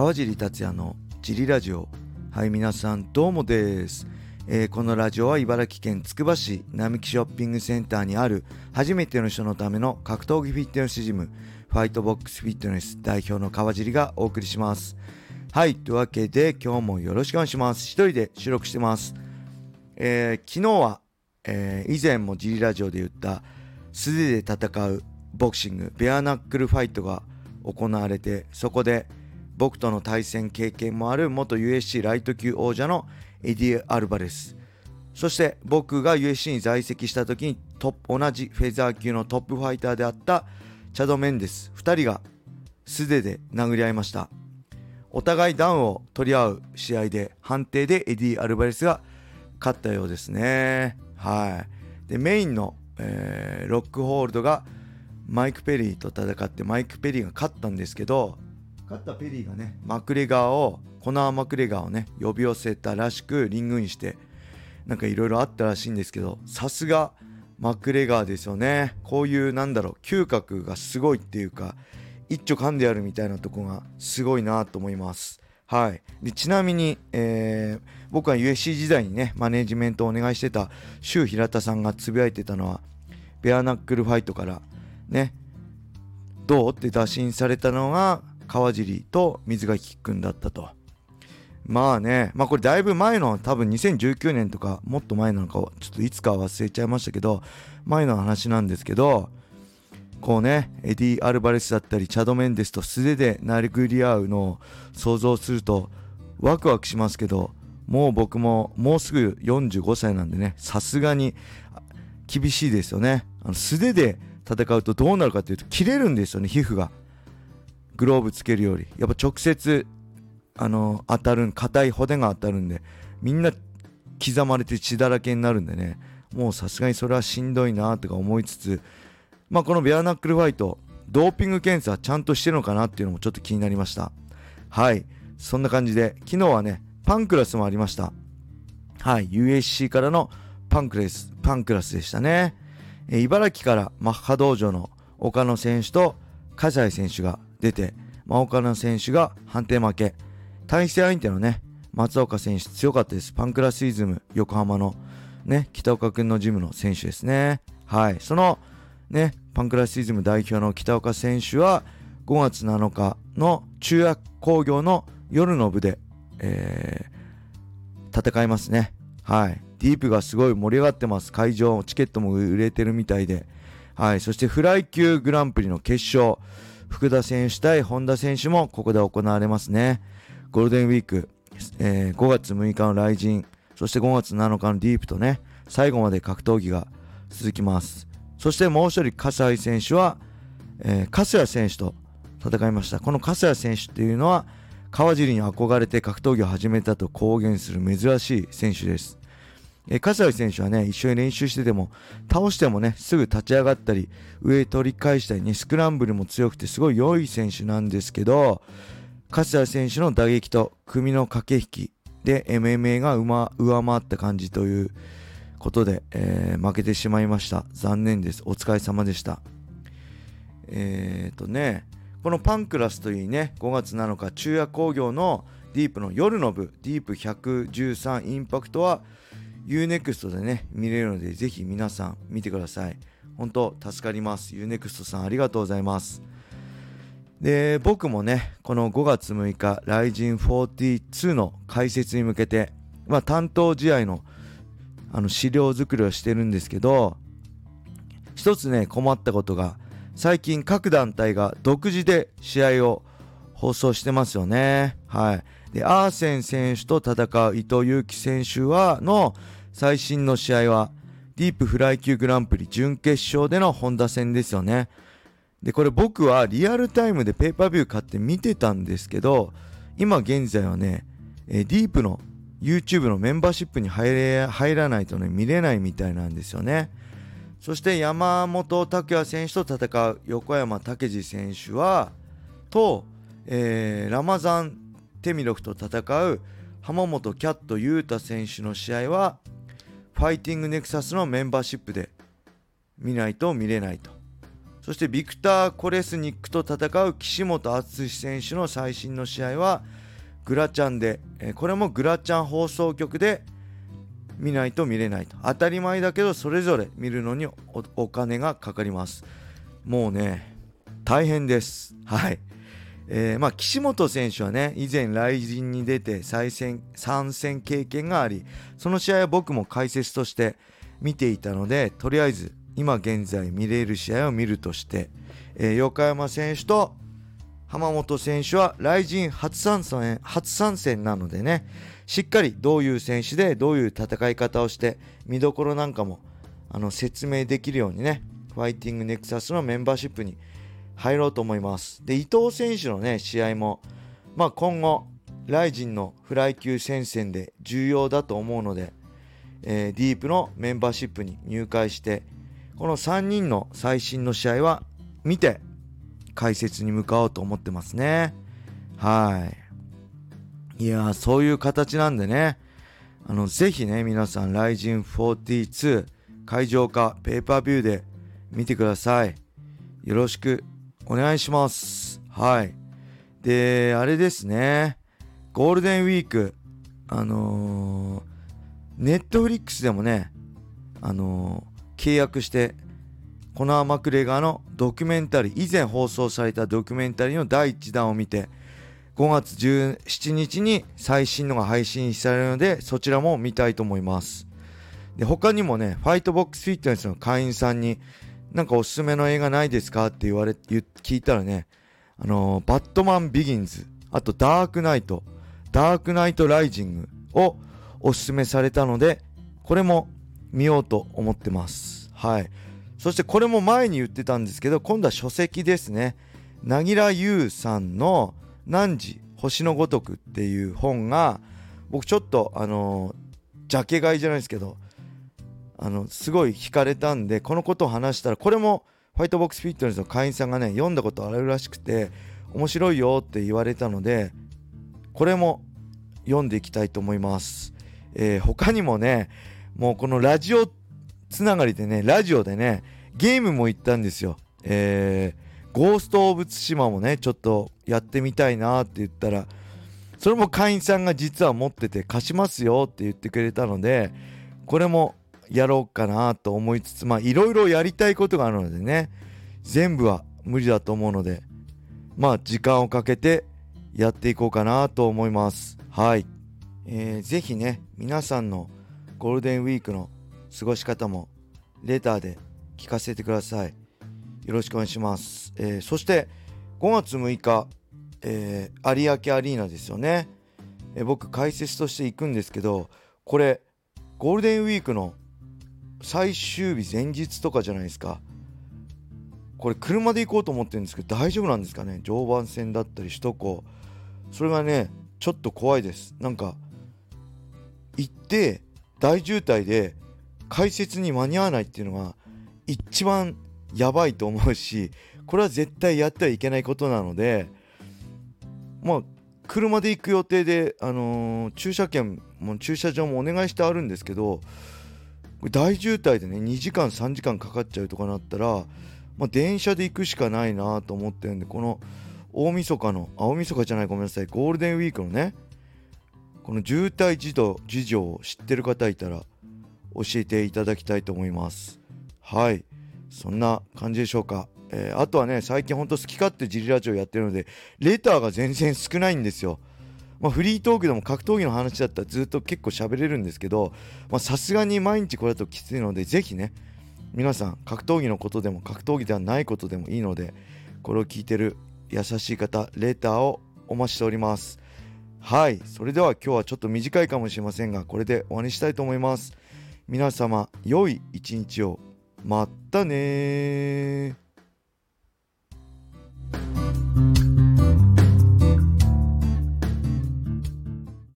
川尻達也のジリラジオ。はい皆さんどうもです、えー、このラジオは茨城県つくば市並木ショッピングセンターにある初めての人のための格闘技フィットネスジムファイトボックスフィットネス代表の川尻がお送りします。はいというわけで今日もよろしくお願いします。一人で収録してます、えー、昨日は、えー、以前もジリラジオで言った素手で戦うボクシングベアナックルファイトが行われてそこで僕との対戦経験もある元 USC ライト級王者のエディ・アルバレス。そして僕が USC に在籍した時にトップ同じフェザー級のトップファイターであったチャド・メンデス。2人が素手で殴り合いました。お互いダウンを取り合う試合で判定でエディ・アルバレスが勝ったようですね。はい。でメインの、えー、ロックホールドがマイク・ペリーと戦ってマイク・ペリーが勝ったんですけど勝ったペリーがね。マクレガーをコナー・マクレガーをね呼び寄せたらしくリングインしてなんかいろいろあったらしいんですけどさすがマクレガーですよね。こういうなんだろう嗅覚がすごいっていうか一丁噛んでやるみたいなとこがすごいなと思います。はい。でちなみに、えー、僕は USC 時代にねマネジメントをお願いしてた周平田さんがつぶやいてたのはベアナックルファイトからねどうって打診されたのが川尻と水垣くんだったと。まあねまあこれだいぶ前の多分2019年とかもっと前なのかちょっといつか忘れちゃいましたけど前の話なんですけどこうねエディ・アルバレスだったりチャド・メンデスと素手で殴り合うのを想像するとワクワクしますけどもう僕ももうすぐ45歳なんでねさすがに厳しいですよね。あの素手で戦うとどうなるかというと切れるんですよね皮膚が。グローブつけるよりやっぱ直接あの当たる硬い骨が当たるんでみんな刻まれて血だらけになるんでね。もうさすがにそれはしんどいなとか思いつつまあこのベアナックルファイトドーピング検査ちゃんとしてるのかなっていうのもちょっと気になりました。はい。そんな感じで昨日はねパンクラスもありました。はい。USC からのパンクレスパンクラスでしたね。え茨城からマッハ道場の岡野選手と葛西選手が出て、まあ、岡野選手が判定負け対戦相手のね松岡選手強かったですパンクラスイズム横浜のね北岡君のジムの選手ですねはいそのねパンクラスイズム代表の北岡選手は5月7日の中学工業の夜の部で、えー、戦いますねはいディープがすごい盛り上がってます。会場、チケットも売れてるみたいで。はい。そしてフライ級グランプリの決勝。福田選手対本田選手もここで行われますね。ゴールデンウィーク、えー、5月6日の雷神、そして5月7日のディープとね、最後まで格闘技が続きます。そしてもう一人、葛西選手は、えー、粕谷選手と戦いました。この粕谷選手っていうのは、川尻に憧れて格闘技を始めたと公言する珍しい選手です。えー、葛西選手はね、一緒に練習してても、倒してもね、すぐ立ち上がったり、上取り返したりね、スクランブルも強くてすごい良い選手なんですけど、葛西選手の打撃と組の駆け引きで MMA が上回った感じということで、えー、負けてしまいました。残念です。お疲れ様でした。えーとね、このパンクラスといいね、5月7日、中夜工業のディープの夜の部、ディープ113インパクトは、UNEXT でね、見れるので、ぜひ皆さん見てください。本当助かります。UNEXT さんありがとうございます。で、僕もね、この5月6日、ライジン42の解説に向けて、まあ、担当試合のあの資料作りをしてるんですけど、一つね、困ったことが、最近各団体が独自で試合を放送してますよね。はい。で、アーセン選手と戦う伊藤祐樹選手は、の最新の試合は、ディープフライ級グランプリ準決勝での本田戦ですよね。で、これ僕はリアルタイムでペーパービュー買って見てたんですけど、今現在はね、えディープの YouTube のメンバーシップに入れ入らないとね、見れないみたいなんですよね。そして山本拓也選手と戦う横山武史選手は、と、えー、ラマザン・テミロフと戦う浜本キャット裕太選手の試合はファイティングネクサスのメンバーシップで見ないと見れないとそしてビクター・コレスニックと戦う岸本敦選手の最新の試合はグラチャンで、これもグラチャン放送局で見ないと見れないと。当たり前だけどそれぞれ見るのにお金がかかります。もうね大変です。はい。えー、まあ岸本選手はね以前来人に出て再戦参戦経験がありその試合は僕も解説として見ていたのでとりあえず今現在見れる試合を見るとして、えー、横山選手と浜本選手は来人初参戦初参戦なのでねしっかりどういう選手でどういう戦い方をして見どころなんかもあの説明できるようにねファイティングネクサスのメンバーシップに入ろうと思います。で、伊藤選手のね、試合も、まあ、今後、ライジンのフライ級戦線で重要だと思うので、えー、ディープのメンバーシップに入会して、この3人の最新の試合は見て解説に向かおうと思ってますね。はい。いやそういう形なんでね、あの、ぜひね、皆さん、ライジン42会場かペーパービューで見てください。よろしくお願いします。はい。で、あれですね。ゴールデンウィーク、あのー、ネットフリックスでもね、あのー、契約して、コナー・マクレガーのドキュメンタリー、以前放送されたドキュメンタリーの第1弾を見て、5月17日に最新のが配信されるので、そちらも見たいと思います。で、他にもね、ファイトボックスフィットネスの会員さんに、なんかおすすめの映画ないですかって言われ、聞いたらね、あのー、バットマンビギンズ、あとダークナイト、ダークナイトライジングをおすすめされたので、これも見ようと思ってます。はい。そしてこれも前に言ってたんですけど、今度は書籍ですね。凪良ゆうさんの汝、星のごとくっていう本が、僕ちょっとあのー、ジャケ買いじゃないですけど、あのすごい惹かれたんでこのことを話したらこれもファイトボックスフィットネスの会員さんがね読んだことあるらしくて面白いよって言われたのでこれも読んでいきたいと思います、えー、他にもねもうこのラジオつながりでねラジオでねゲームも行ったんですよ。えー、ゴースト・オブ・ツシマもねちょっとやってみたいなって言ったらそれも会員さんが実は持ってて貸しますよって言ってくれたのでこれもやろうかなと思いつつまあいろいろやりたいことがあるのでね全部は無理だと思うのでまあ時間をかけてやっていこうかなと思います。はい、えー、ぜひね皆さんのゴールデンウィークの過ごし方もレターで聞かせてください。よろしくお願いします、えー、そして5月6日、えー、有明アリーナですよね、えー、僕解説として行くんですけどこれゴールデンウィークの最終日前日とかじゃないですか。これ車で行こうと思ってるんですけど大丈夫なんですかね。常磐線だったり首都高。それがねちょっと怖いです。なんか行って大渋滞で解説に間に合わないっていうのが一番やばいと思うしこれは絶対やってはいけないことなのでまあ車で行く予定で、あのー、駐車券も駐車場もお願いしてあるんですけどこれ大渋滞でね2時間3時間かかっちゃうとかなったら、まあ、電車で行くしかないなと思ってるんでこの大晦日の大晦日じゃないごめんなさいゴールデンウィークのねこの渋滞事事情を知ってる方いたら教えていただきたいと思います。はい。そんな感じでしょうか、えー、あとはね最近ほんと好き勝手ジリラジオやってるのでレターが全然少ないんですよ。まあ、フリートークでも格闘技の話だったらずっと結構喋れるんですけどさすがに毎日これだときついのでぜひね皆さん格闘技のことでも格闘技ではないことでもいいのでこれを聞いてる優しい方レターをお待ちしております。はいそれでは今日はちょっと短いかもしれませんがこれで終わりにしたいと思います。皆様良い一日を。まったね